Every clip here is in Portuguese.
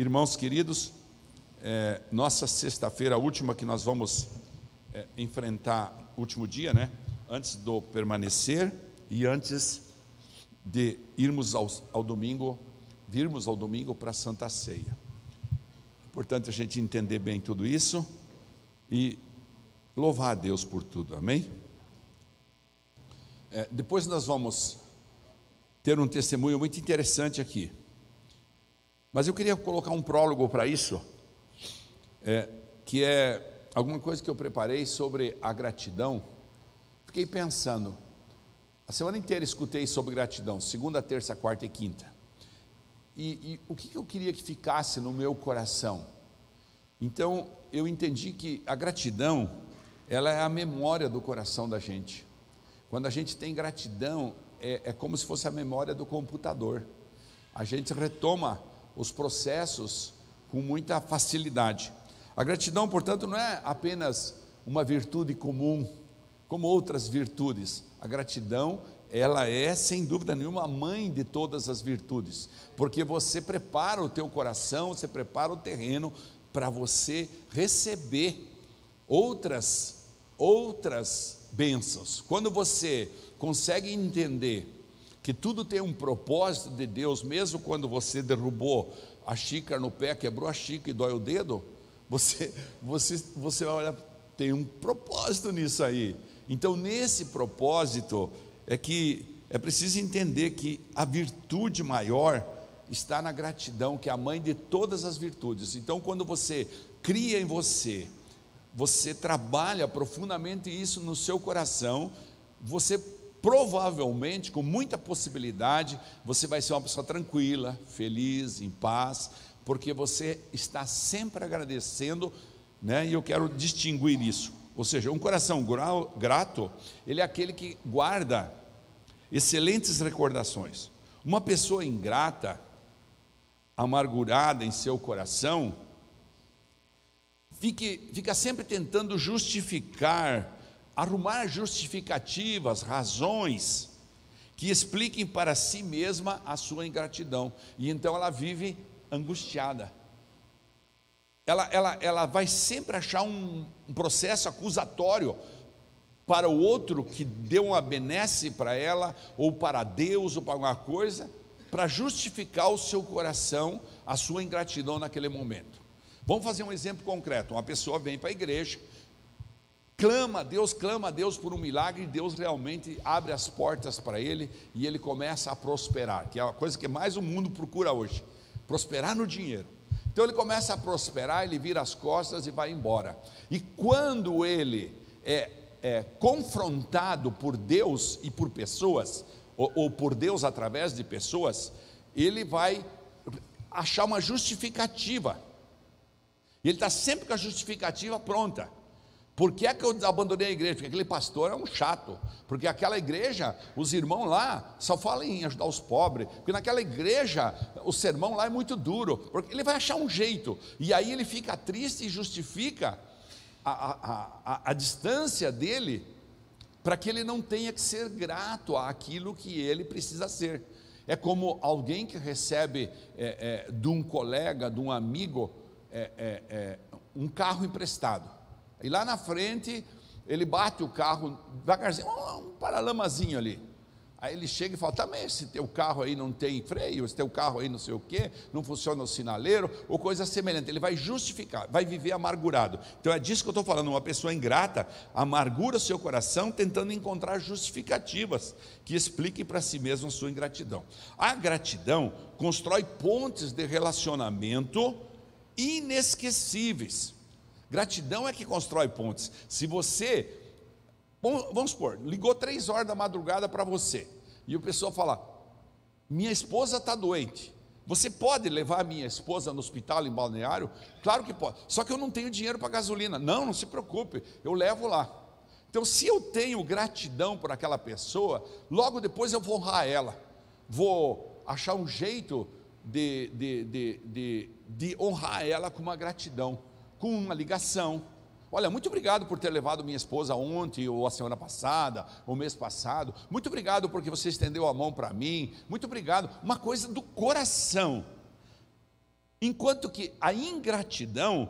Irmãos queridos, é, nossa sexta-feira, a última que nós vamos é, enfrentar, último dia, né? Antes do permanecer e antes de irmos ao, ao domingo, virmos ao domingo para a Santa Ceia. Importante a gente entender bem tudo isso e louvar a Deus por tudo, amém? É, depois nós vamos ter um testemunho muito interessante aqui. Mas eu queria colocar um prólogo para isso, é, que é alguma coisa que eu preparei sobre a gratidão. Fiquei pensando, a semana inteira escutei sobre gratidão, segunda, terça, quarta e quinta. E, e o que eu queria que ficasse no meu coração? Então, eu entendi que a gratidão, ela é a memória do coração da gente. Quando a gente tem gratidão, é, é como se fosse a memória do computador. A gente retoma os processos com muita facilidade. A gratidão, portanto, não é apenas uma virtude comum, como outras virtudes. A gratidão, ela é, sem dúvida nenhuma, a mãe de todas as virtudes, porque você prepara o teu coração, você prepara o terreno para você receber outras outras bênçãos. Quando você consegue entender que tudo tem um propósito de Deus, mesmo quando você derrubou a xícara no pé, quebrou a xícara e dói o dedo, você, você, você olha, tem um propósito nisso aí. Então, nesse propósito, é que é preciso entender que a virtude maior está na gratidão, que é a mãe de todas as virtudes. Então, quando você cria em você, você trabalha profundamente isso no seu coração, você provavelmente, com muita possibilidade, você vai ser uma pessoa tranquila, feliz, em paz, porque você está sempre agradecendo, né? E eu quero distinguir isso. Ou seja, um coração grato, ele é aquele que guarda excelentes recordações. Uma pessoa ingrata, amargurada em seu coração, fique, fica sempre tentando justificar arrumar justificativas, razões que expliquem para si mesma a sua ingratidão. E então ela vive angustiada. Ela, ela, ela vai sempre achar um, um processo acusatório para o outro que deu uma benesse para ela, ou para Deus, ou para alguma coisa, para justificar o seu coração, a sua ingratidão naquele momento. Vamos fazer um exemplo concreto. Uma pessoa vem para a igreja, clama a Deus, clama a Deus por um milagre, e Deus realmente abre as portas para ele e ele começa a prosperar, que é a coisa que mais o mundo procura hoje: prosperar no dinheiro. Então ele começa a prosperar, ele vira as costas e vai embora. E quando ele é, é confrontado por Deus e por pessoas, ou, ou por Deus através de pessoas, ele vai achar uma justificativa. Ele está sempre com a justificativa pronta. Por que é que eu abandonei a igreja? Porque aquele pastor é um chato. Porque aquela igreja, os irmãos lá só falam em ajudar os pobres. Porque naquela igreja, o sermão lá é muito duro. Porque ele vai achar um jeito. E aí ele fica triste e justifica a, a, a, a distância dele para que ele não tenha que ser grato àquilo que ele precisa ser. É como alguém que recebe é, é, de um colega, de um amigo, é, é, é um carro emprestado. E lá na frente, ele bate o carro devagarzinho, um paralamazinho ali. Aí ele chega e fala: também, esse teu carro aí não tem freio, esse teu carro aí não sei o quê, não funciona o sinaleiro, ou coisa semelhante. Ele vai justificar, vai viver amargurado. Então é disso que eu estou falando. Uma pessoa ingrata amargura o seu coração tentando encontrar justificativas que expliquem para si mesmo a sua ingratidão. A gratidão constrói pontes de relacionamento inesquecíveis. Gratidão é que constrói pontes. Se você, vamos supor, ligou três horas da madrugada para você, e o pessoal fala: minha esposa está doente. Você pode levar a minha esposa no hospital em balneário? Claro que pode. Só que eu não tenho dinheiro para gasolina. Não, não se preocupe, eu levo lá. Então, se eu tenho gratidão por aquela pessoa, logo depois eu vou honrar ela. Vou achar um jeito de, de, de, de, de honrar ela com uma gratidão com uma ligação. Olha, muito obrigado por ter levado minha esposa ontem, ou a semana passada, ou mês passado. Muito obrigado porque você estendeu a mão para mim. Muito obrigado. Uma coisa do coração. Enquanto que a ingratidão,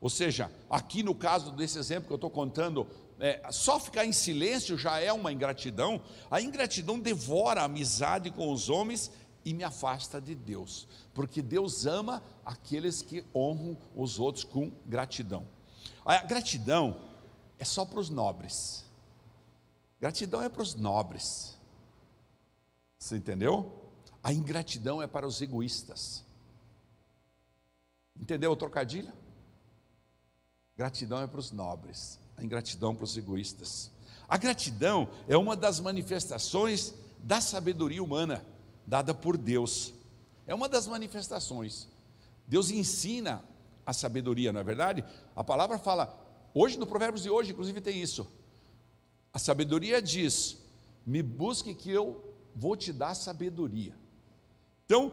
ou seja, aqui no caso desse exemplo que eu estou contando, é, só ficar em silêncio já é uma ingratidão. A ingratidão devora a amizade com os homens e me afasta de Deus, porque Deus ama aqueles que honram os outros com gratidão. A gratidão é só para os nobres. Gratidão é para os nobres. Você entendeu? A ingratidão é para os egoístas. Entendeu o trocadilho? Gratidão é para os nobres, a ingratidão para os egoístas. A gratidão é uma das manifestações da sabedoria humana dada por Deus. É uma das manifestações. Deus ensina a sabedoria, não é verdade? A palavra fala, hoje no Provérbios de hoje, inclusive tem isso. A sabedoria diz: "Me busque que eu vou te dar sabedoria". Então,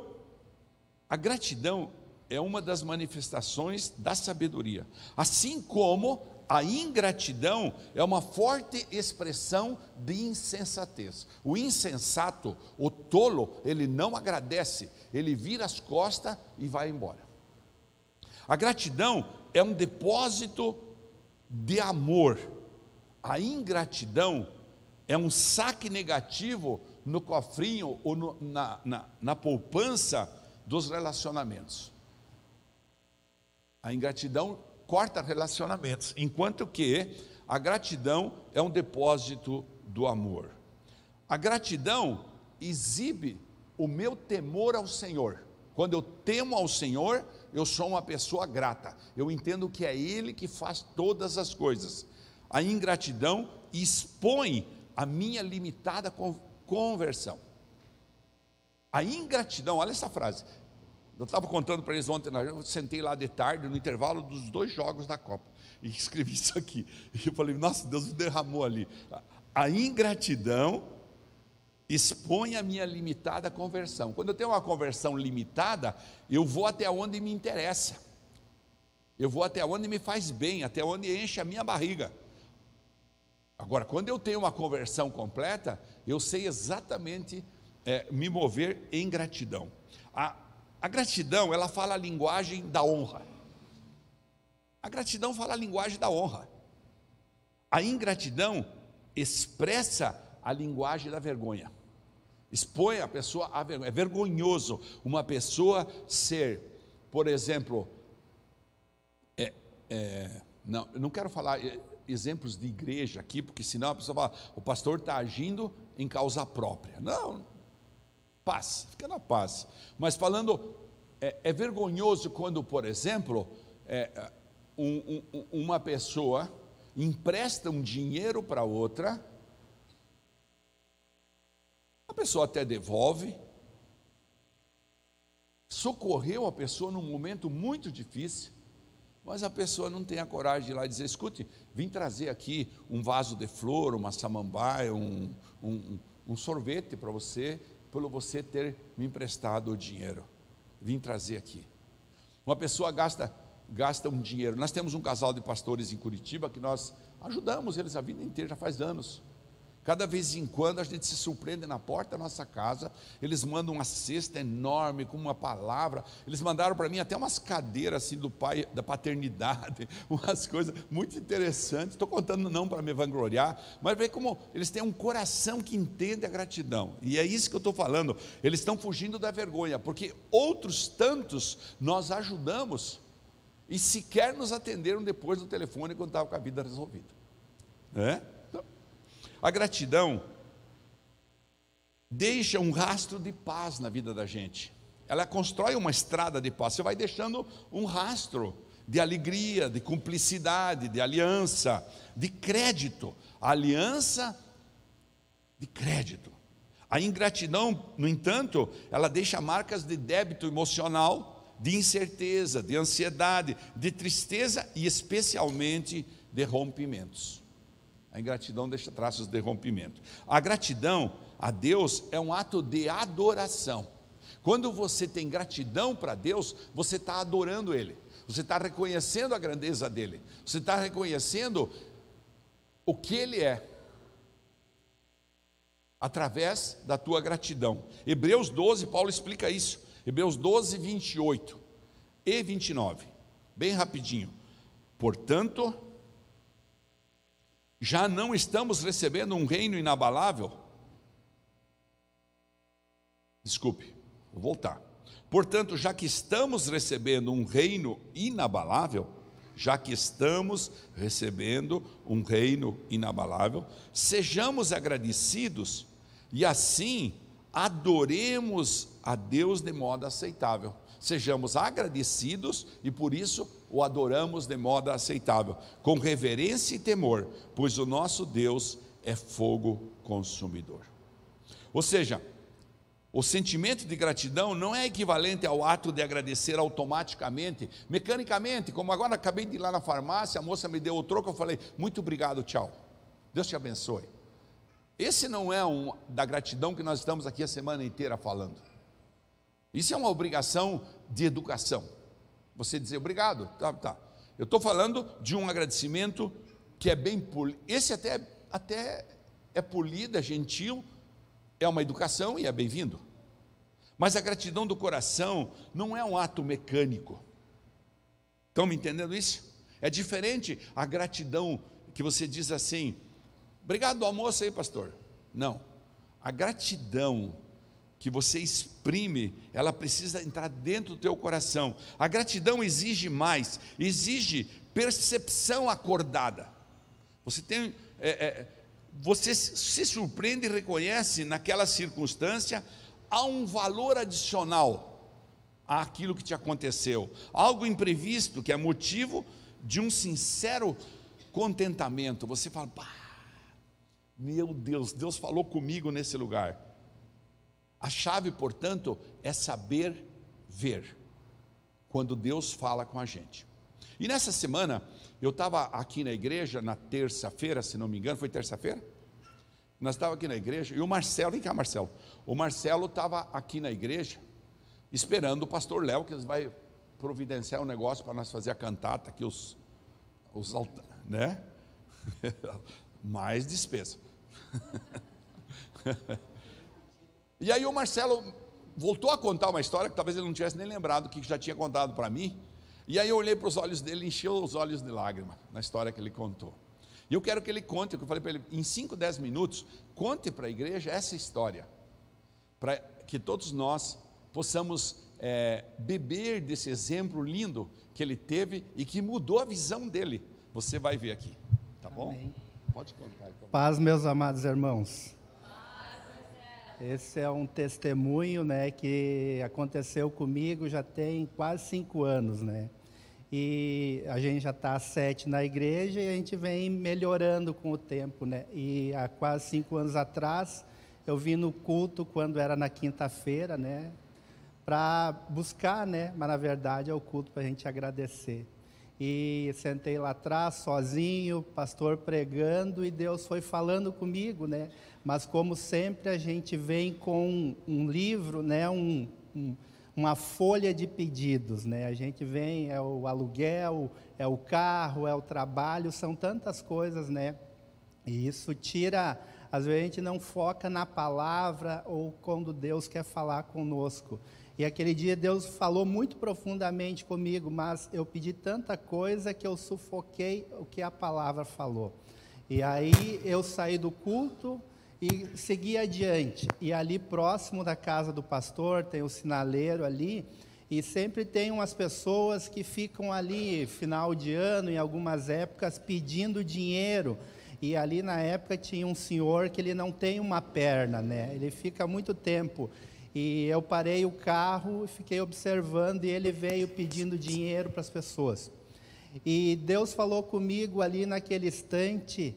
a gratidão é uma das manifestações da sabedoria. Assim como a ingratidão é uma forte expressão de insensatez. O insensato, o tolo, ele não agradece, ele vira as costas e vai embora. A gratidão é um depósito de amor. A ingratidão é um saque negativo no cofrinho ou no, na, na, na poupança dos relacionamentos. A ingratidão corta relacionamentos, enquanto que a gratidão é um depósito do amor. A gratidão exibe o meu temor ao Senhor. Quando eu temo ao Senhor, eu sou uma pessoa grata. Eu entendo que é Ele que faz todas as coisas. A ingratidão expõe a minha limitada conversão. A ingratidão, olha essa frase, eu estava contando para eles ontem, eu sentei lá de tarde, no intervalo dos dois jogos da Copa, e escrevi isso aqui. E eu falei, nossa, Deus me derramou ali. A ingratidão expõe a minha limitada conversão. Quando eu tenho uma conversão limitada, eu vou até onde me interessa. Eu vou até onde me faz bem, até onde enche a minha barriga. Agora, quando eu tenho uma conversão completa, eu sei exatamente é, me mover em gratidão. A, a gratidão, ela fala a linguagem da honra. A gratidão fala a linguagem da honra. A ingratidão expressa a linguagem da vergonha. Expõe a pessoa a vergonha. É vergonhoso uma pessoa ser, por exemplo, é, é, não, eu não quero falar exemplos de igreja aqui, porque senão a pessoa fala, o pastor está agindo em causa própria. Não, paz, fica na paz. Mas falando, é, é vergonhoso quando, por exemplo, é, um, um, uma pessoa empresta um dinheiro para outra, a pessoa até devolve, socorreu a pessoa num momento muito difícil, mas a pessoa não tem a coragem de ir lá e dizer: escute, vim trazer aqui um vaso de flor, uma samambaia, um, um, um sorvete para você, pelo você ter me emprestado o dinheiro. Vim trazer aqui. Uma pessoa gasta, gasta um dinheiro. Nós temos um casal de pastores em Curitiba que nós ajudamos eles a vida inteira, já faz anos. Cada vez em quando a gente se surpreende na porta da nossa casa, eles mandam uma cesta enorme com uma palavra. Eles mandaram para mim até umas cadeiras assim do pai, da paternidade, umas coisas muito interessantes. Estou contando não para me vangloriar, mas ver como eles têm um coração que entende a gratidão. E é isso que eu estou falando. Eles estão fugindo da vergonha, porque outros tantos nós ajudamos e sequer nos atenderam depois do telefone quando estava com a vida resolvida. É? A gratidão deixa um rastro de paz na vida da gente. Ela constrói uma estrada de paz. Você vai deixando um rastro de alegria, de cumplicidade, de aliança, de crédito. Aliança de crédito. A ingratidão, no entanto, ela deixa marcas de débito emocional, de incerteza, de ansiedade, de tristeza e especialmente de rompimentos. A ingratidão deixa traços de rompimento. A gratidão a Deus é um ato de adoração. Quando você tem gratidão para Deus, você está adorando Ele, você está reconhecendo a grandeza dEle, você está reconhecendo o que Ele é, através da tua gratidão. Hebreus 12, Paulo explica isso. Hebreus 12, 28. e 29. Bem rapidinho. Portanto, já não estamos recebendo um reino inabalável? Desculpe, vou voltar. Portanto, já que estamos recebendo um reino inabalável, já que estamos recebendo um reino inabalável, sejamos agradecidos e assim adoremos a Deus de modo aceitável. Sejamos agradecidos e por isso o adoramos de modo aceitável, com reverência e temor, pois o nosso Deus é fogo consumidor. Ou seja, o sentimento de gratidão não é equivalente ao ato de agradecer automaticamente, mecanicamente, como agora acabei de ir lá na farmácia, a moça me deu o troco, eu falei, muito obrigado, tchau. Deus te abençoe. Esse não é um da gratidão que nós estamos aqui a semana inteira falando. Isso é uma obrigação de educação. Você dizer obrigado, tá, tá. Eu estou falando de um agradecimento que é bem polido. Esse até, até é polido, é gentil, é uma educação e é bem-vindo. Mas a gratidão do coração não é um ato mecânico. Estão me entendendo isso? É diferente a gratidão que você diz assim: obrigado do almoço aí, pastor. Não. A gratidão que você exprime, ela precisa entrar dentro do teu coração. A gratidão exige mais, exige percepção acordada. Você tem é, é, você se surpreende e reconhece naquela circunstância há um valor adicional àquilo que te aconteceu, algo imprevisto que é motivo de um sincero contentamento. Você fala, meu Deus, Deus falou comigo nesse lugar. A chave, portanto, é saber ver quando Deus fala com a gente. E nessa semana, eu estava aqui na igreja, na terça-feira, se não me engano, foi terça-feira? Nós estávamos aqui na igreja, e o Marcelo, vem cá, Marcelo. O Marcelo estava aqui na igreja, esperando o pastor Léo, que vai providenciar um negócio para nós fazer a cantata aqui, os, os né? Mais despesa. e aí o Marcelo voltou a contar uma história que talvez ele não tivesse nem lembrado que já tinha contado para mim. E aí eu olhei para os olhos dele, encheu os olhos de lágrima na história que ele contou. E eu quero que ele conte, o que eu falei para ele, em 5, 10 minutos, conte para a igreja essa história, para que todos nós possamos é, beber desse exemplo lindo que ele teve e que mudou a visão dele. Você vai ver aqui, tá bom? Amém. Pode contar. Então. Paz, meus amados irmãos. Esse é um testemunho, né, que aconteceu comigo já tem quase cinco anos, né? e a gente já está sete na igreja e a gente vem melhorando com o tempo, né? E há quase cinco anos atrás eu vim no culto quando era na quinta-feira, né? Para buscar, né? Mas na verdade é o culto para a gente agradecer. E sentei lá atrás sozinho, pastor pregando e Deus foi falando comigo, né? Mas como sempre a gente vem com um livro, né? um, um uma folha de pedidos, né? A gente vem, é o aluguel, é o carro, é o trabalho, são tantas coisas, né? E isso tira, às vezes a gente não foca na palavra ou quando Deus quer falar conosco. E aquele dia Deus falou muito profundamente comigo, mas eu pedi tanta coisa que eu sufoquei o que a palavra falou. E aí eu saí do culto, e segui adiante. E ali próximo da casa do pastor tem o sinaleiro ali, e sempre tem umas pessoas que ficam ali final de ano, em algumas épocas, pedindo dinheiro. E ali na época tinha um senhor que ele não tem uma perna, né? Ele fica muito tempo. E eu parei o carro e fiquei observando e ele veio pedindo dinheiro para as pessoas. E Deus falou comigo ali naquele instante,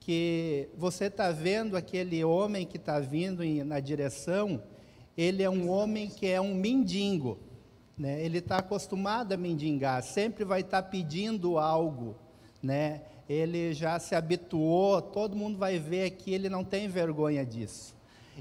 que você está vendo aquele homem que está vindo em, na direção, ele é um homem que é um mendigo, né? ele está acostumado a mendigar, sempre vai estar tá pedindo algo, né? ele já se habituou, todo mundo vai ver que ele não tem vergonha disso.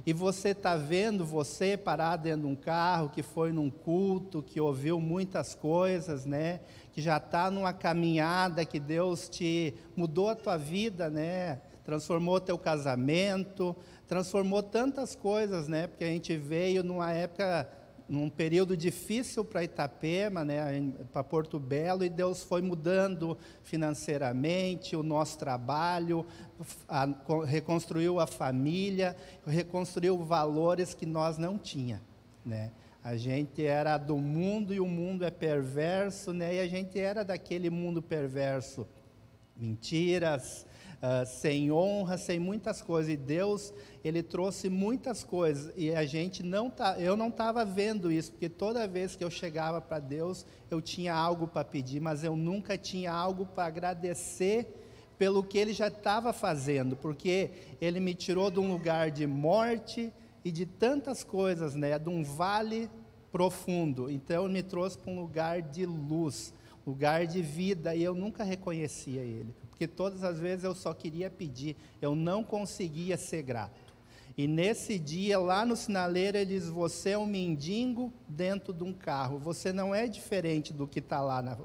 E você está vendo você parar dentro de um carro, que foi num culto, que ouviu muitas coisas, né? Que já está numa caminhada, que Deus te mudou a tua vida, né? Transformou teu casamento, transformou tantas coisas, né? Porque a gente veio numa época num período difícil para Itapema, né, para Porto Belo, e Deus foi mudando financeiramente o nosso trabalho, a, reconstruiu a família, reconstruiu valores que nós não tinha, né? A gente era do mundo e o mundo é perverso, né? E a gente era daquele mundo perverso, mentiras, uh, sem honra, sem muitas coisas. E Deus, Ele trouxe muitas coisas. E a gente não tá, eu não estava vendo isso, porque toda vez que eu chegava para Deus, eu tinha algo para pedir, mas eu nunca tinha algo para agradecer pelo que Ele já estava fazendo, porque Ele me tirou de um lugar de morte e de tantas coisas, né? De um vale profundo. Então, Ele me trouxe para um lugar de luz, lugar de vida, e eu nunca reconhecia Ele porque todas as vezes eu só queria pedir, eu não conseguia ser grato. E nesse dia, lá no sinaleiro, ele diz: Você é um mendigo dentro de um carro. Você não é diferente do que está lá na,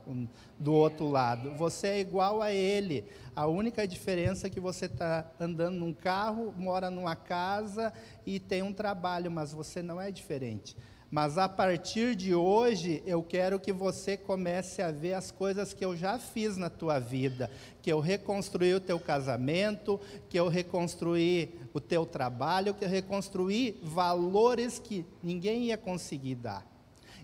do outro lado. Você é igual a ele. A única diferença é que você está andando num carro, mora numa casa e tem um trabalho, mas você não é diferente. Mas a partir de hoje, eu quero que você comece a ver as coisas que eu já fiz na tua vida, que eu reconstruí o teu casamento, que eu reconstruí o teu trabalho, que eu reconstruí valores que ninguém ia conseguir dar.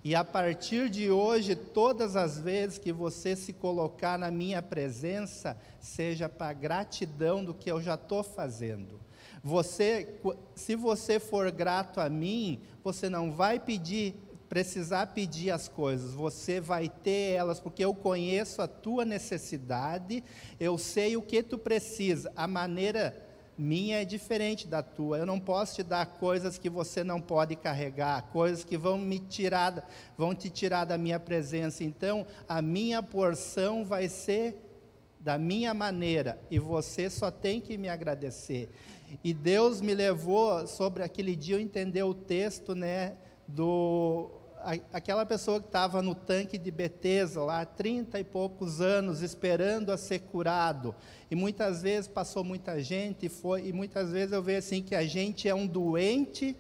E a partir de hoje, todas as vezes que você se colocar na minha presença, seja para gratidão do que eu já estou fazendo. Você, se você for grato a mim, você não vai pedir, precisar pedir as coisas, você vai ter elas, porque eu conheço a tua necessidade, eu sei o que tu precisa. A maneira minha é diferente da tua. Eu não posso te dar coisas que você não pode carregar, coisas que vão me tirar, vão te tirar da minha presença. Então, a minha porção vai ser da minha maneira e você só tem que me agradecer. E Deus me levou sobre aquele dia eu entender o texto, né, do aquela pessoa que estava no tanque de Betesda lá, 30 e poucos anos, esperando a ser curado. E muitas vezes passou muita gente e foi, e muitas vezes eu vejo assim que a gente é um doente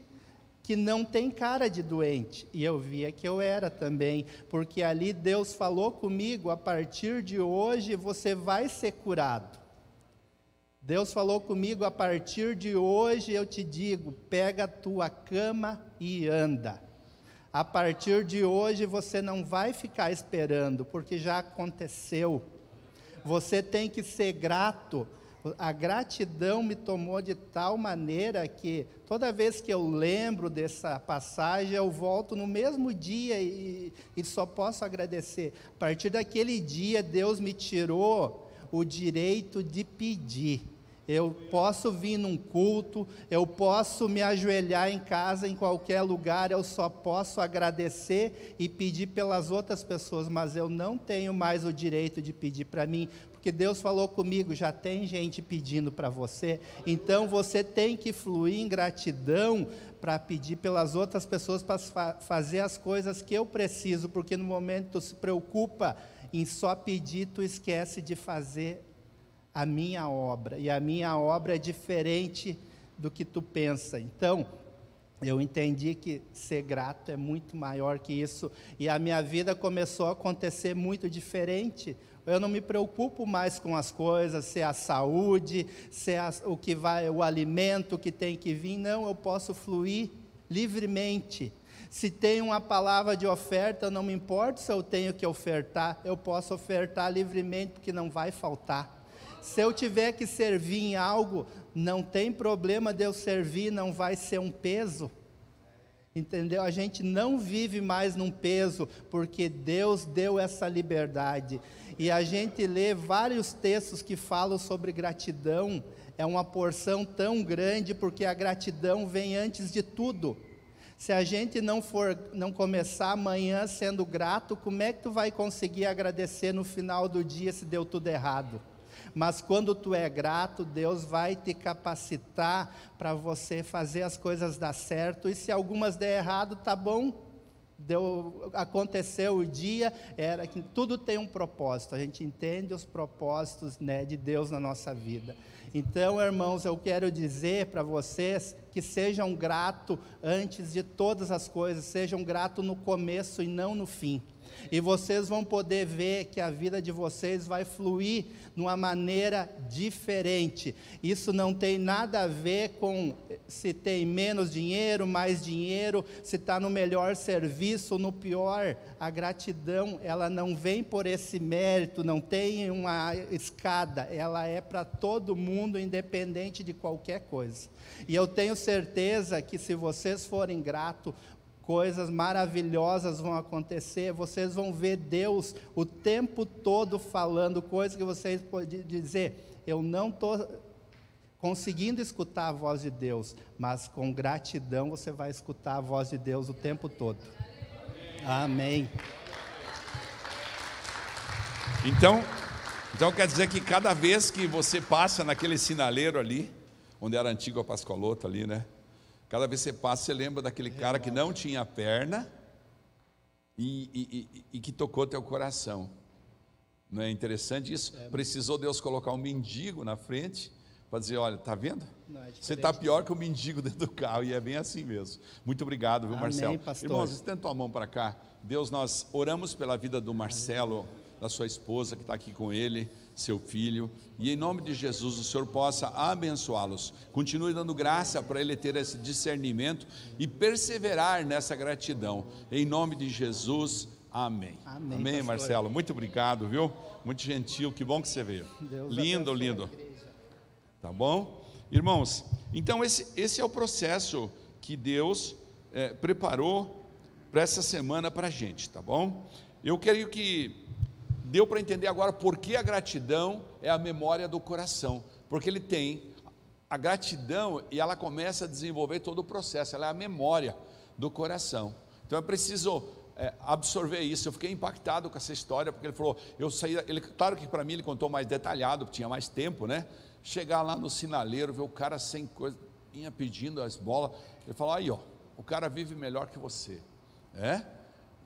que não tem cara de doente. E eu via que eu era também, porque ali Deus falou comigo, a partir de hoje você vai ser curado. Deus falou comigo: a partir de hoje eu te digo, pega a tua cama e anda. A partir de hoje você não vai ficar esperando, porque já aconteceu. Você tem que ser grato. A gratidão me tomou de tal maneira que toda vez que eu lembro dessa passagem, eu volto no mesmo dia e, e só posso agradecer. A partir daquele dia, Deus me tirou o direito de pedir. Eu posso vir num culto, eu posso me ajoelhar em casa, em qualquer lugar, eu só posso agradecer e pedir pelas outras pessoas, mas eu não tenho mais o direito de pedir para mim, porque Deus falou comigo, já tem gente pedindo para você, então você tem que fluir em gratidão para pedir pelas outras pessoas para fazer as coisas que eu preciso, porque no momento tu se preocupa em só pedir, tu esquece de fazer a minha obra, e a minha obra é diferente do que tu pensa. Então, eu entendi que ser grato é muito maior que isso, e a minha vida começou a acontecer muito diferente. Eu não me preocupo mais com as coisas, se é a saúde, se é a, o que vai, o alimento que tem que vir, não, eu posso fluir livremente. Se tem uma palavra de oferta, não me importa se eu tenho que ofertar, eu posso ofertar livremente, porque não vai faltar. Se eu tiver que servir em algo, não tem problema de eu servir, não vai ser um peso. Entendeu? A gente não vive mais num peso, porque Deus deu essa liberdade. E a gente lê vários textos que falam sobre gratidão, é uma porção tão grande, porque a gratidão vem antes de tudo. Se a gente não for não começar amanhã sendo grato, como é que tu vai conseguir agradecer no final do dia se deu tudo errado? Mas quando tu é grato, Deus vai te capacitar para você fazer as coisas dar certo. E se algumas der errado, tá bom. deu, aconteceu o dia, era que tudo tem um propósito. A gente entende os propósitos né, de Deus na nossa vida. Então, irmãos, eu quero dizer para vocês que sejam gratos antes de todas as coisas, sejam gratos no começo e não no fim. E vocês vão poder ver que a vida de vocês vai fluir de uma maneira diferente. Isso não tem nada a ver com se tem menos dinheiro, mais dinheiro, se está no melhor serviço, no pior. A gratidão, ela não vem por esse mérito, não tem uma escada, ela é para todo mundo, independente de qualquer coisa. E eu tenho certeza que se vocês forem gratos, coisas maravilhosas vão acontecer, vocês vão ver Deus o tempo todo falando coisas que vocês podem dizer, eu não estou conseguindo escutar a voz de Deus, mas com gratidão você vai escutar a voz de Deus o tempo todo. Amém. Então, então quer dizer que cada vez que você passa naquele sinaleiro ali, onde era a antiga Pascoaloto ali, né? Cada vez que você passa, você lembra daquele cara que não tinha perna e, e, e, e que tocou teu coração. Não é interessante isso? É, Precisou Deus colocar um mendigo na frente para dizer: olha, está vendo? Não, é você está pior que o mendigo dentro do carro, e é bem assim mesmo. Muito obrigado, viu, Amém, Marcelo? Pastor. Irmãos, estenda tua mão para cá. Deus, nós oramos pela vida do Marcelo, da sua esposa que está aqui com ele seu filho, e em nome de Jesus o Senhor possa abençoá-los. Continue dando graça para ele ter esse discernimento e perseverar nessa gratidão. Em nome de Jesus, amém. Amém, amém Marcelo. Muito obrigado, viu? Muito gentil, que bom que você veio. Deus lindo, lindo. Tá bom? Irmãos, então esse, esse é o processo que Deus é, preparou para essa semana para a gente, tá bom? Eu quero que Deu para entender agora por que a gratidão é a memória do coração, porque ele tem a gratidão e ela começa a desenvolver todo o processo, ela é a memória do coração. Então é preciso é, absorver isso. Eu fiquei impactado com essa história, porque ele falou, eu saí, ele, claro que para mim ele contou mais detalhado, tinha mais tempo, né? Chegar lá no sinaleiro, ver o cara sem coisa, vinha pedindo as bolas, ele falou, aí ó, o cara vive melhor que você, é?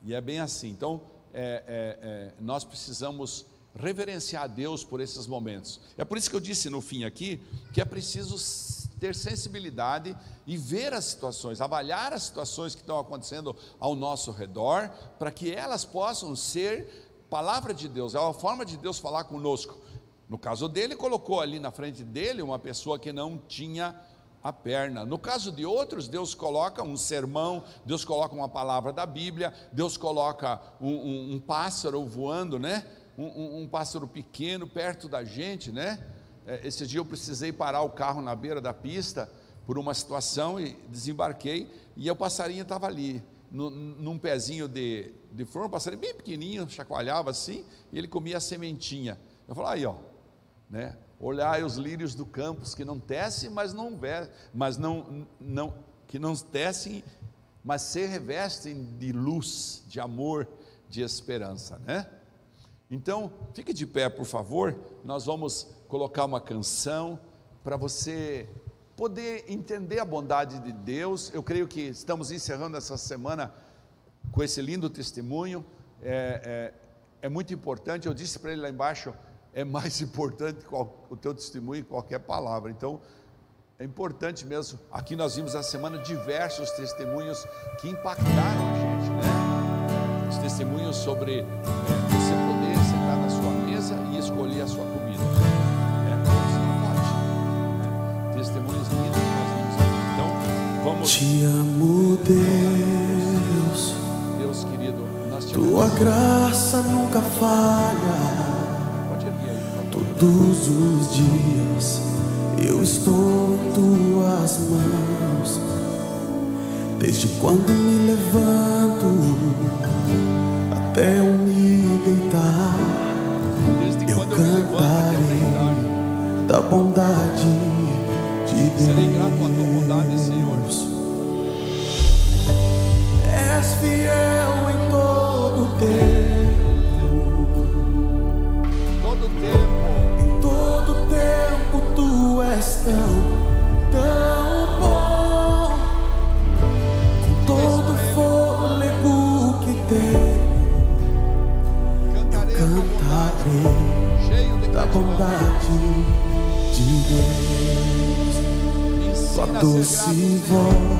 E é bem assim. Então, é, é, é, nós precisamos reverenciar a Deus por esses momentos. É por isso que eu disse no fim aqui que é preciso ter sensibilidade e ver as situações, avaliar as situações que estão acontecendo ao nosso redor, para que elas possam ser palavra de Deus, é a forma de Deus falar conosco. No caso dele, colocou ali na frente dele uma pessoa que não tinha a perna. No caso de outros, Deus coloca um sermão, Deus coloca uma palavra da Bíblia, Deus coloca um, um, um pássaro voando, né? Um, um, pássaro pequeno perto da gente, né? É, esse dia eu precisei parar o carro na beira da pista por uma situação e desembarquei e o passarinho estava ali, no, num pezinho de, de flor, um passarinho bem pequenininho, chacoalhava assim, e ele comia a sementinha. Eu falei, aí ó, né? Olhai os lírios do campo, que não tecem, mas não mas não, não que não tecem, mas se revestem de luz, de amor, de esperança, né? Então, fique de pé, por favor. Nós vamos colocar uma canção para você poder entender a bondade de Deus. Eu creio que estamos encerrando essa semana com esse lindo testemunho. É, é, é muito importante. Eu disse para ele lá embaixo é mais importante o teu testemunho que qualquer palavra. Então, é importante mesmo. Aqui nós vimos essa semana diversos testemunhos que impactaram a gente, né? Os testemunhos sobre é, você poder sentar na sua mesa e escolher a sua comida. É, você não pode. Testemunhos lindos que nós vimos aqui. Então, vamos. Te amo, Deus. Deus querido, nós te Tua graça nunca falha Todos os dias eu estou em tuas mãos. Desde quando me levanto até eu me deitar, eu cantarei da bondade de Deus. Serei grato a tua bondade, Senhor. És fiel em todo tempo. tão, tão tá bom. Com todo fôlego que tem, cantarei da bondade de Deus. Sua doce voz.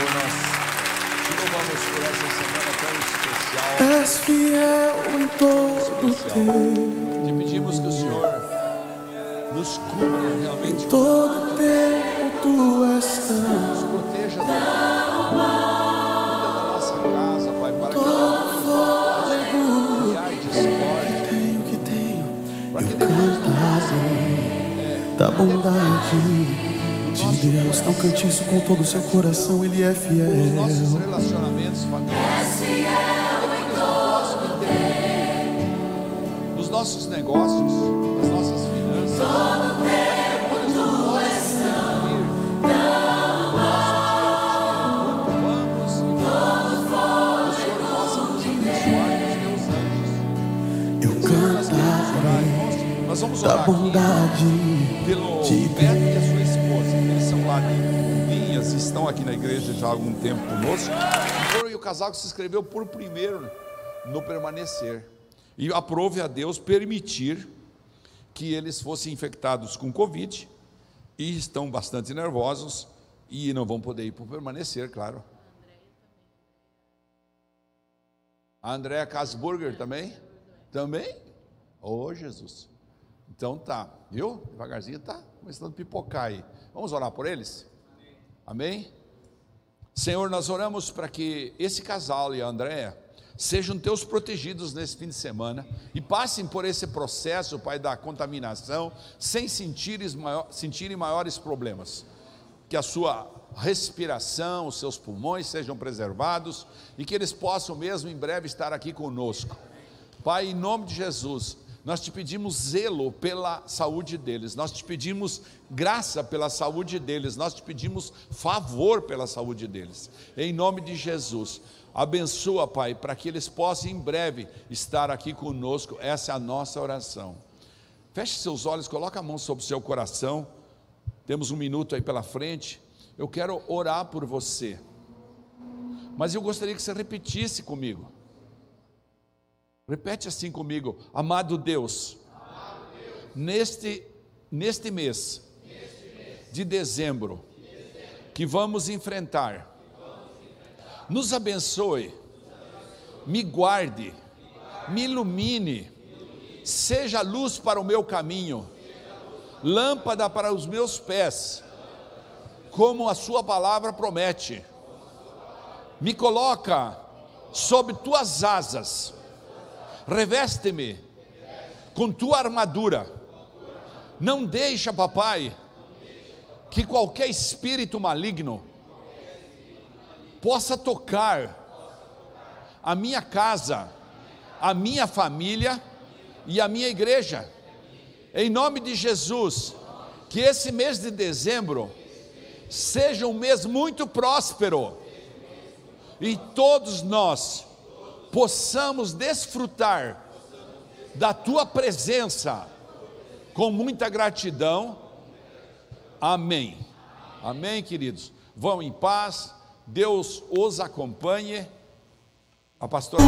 nós louvamos por essa semana tão especial. És fiel em todo tempo. Te pedimos que o Senhor nos cubra realmente. Em todo tempo tu és tão. Nos proteja da da nossa casa, Pai, para que nós possamos criar discórdia. Para que Deus da é, bondade de Deus. Cante isso com todo o seu coração, Ele é fiel. Os nossos relacionamentos familiares. É fiel em todo tempo. Os nossos negócios, as nossas finanças. Todo tempo tu és tão, tão Eu cantarei da bondade de Deus. Andrade Vinhas estão aqui na igreja já há algum tempo conosco. E o casal que se inscreveu por primeiro no permanecer. E aprove a Deus permitir que eles fossem infectados com Covid e estão bastante nervosos e não vão poder ir para permanecer, claro. A Andréa Kasburger também? Também? Ô oh, Jesus. Então tá, viu? Devagarzinho tá começando a pipocar aí. Vamos orar por eles? Amém? Senhor, nós oramos para que esse casal e a Andréa sejam teus protegidos nesse fim de semana e passem por esse processo, Pai, da contaminação, sem sentirem, maior, sentirem maiores problemas. Que a sua respiração, os seus pulmões sejam preservados e que eles possam mesmo em breve estar aqui conosco. Pai, em nome de Jesus, nós te pedimos zelo pela saúde deles, nós te pedimos graça pela saúde deles, nós te pedimos favor pela saúde deles, em nome de Jesus. Abençoa, Pai, para que eles possam em breve estar aqui conosco. Essa é a nossa oração. Feche seus olhos, coloque a mão sobre o seu coração. Temos um minuto aí pela frente. Eu quero orar por você. Mas eu gostaria que você repetisse comigo. Repete assim comigo, amado Deus, amado Deus neste, neste mês, neste mês de, dezembro, de dezembro, que vamos enfrentar nos abençoe, me guarde, me ilumine, seja luz para o meu caminho, lâmpada para os meus pés, como a Sua palavra promete. Me coloca sob tuas asas, reveste-me com tua armadura. Não deixa, papai, que qualquer espírito maligno possa tocar a minha casa, a minha família e a minha igreja. Em nome de Jesus, que esse mês de dezembro seja um mês muito próspero e todos nós possamos desfrutar da tua presença com muita gratidão. Amém. Amém, queridos. Vão em paz. Deus os acompanhe. A pastora.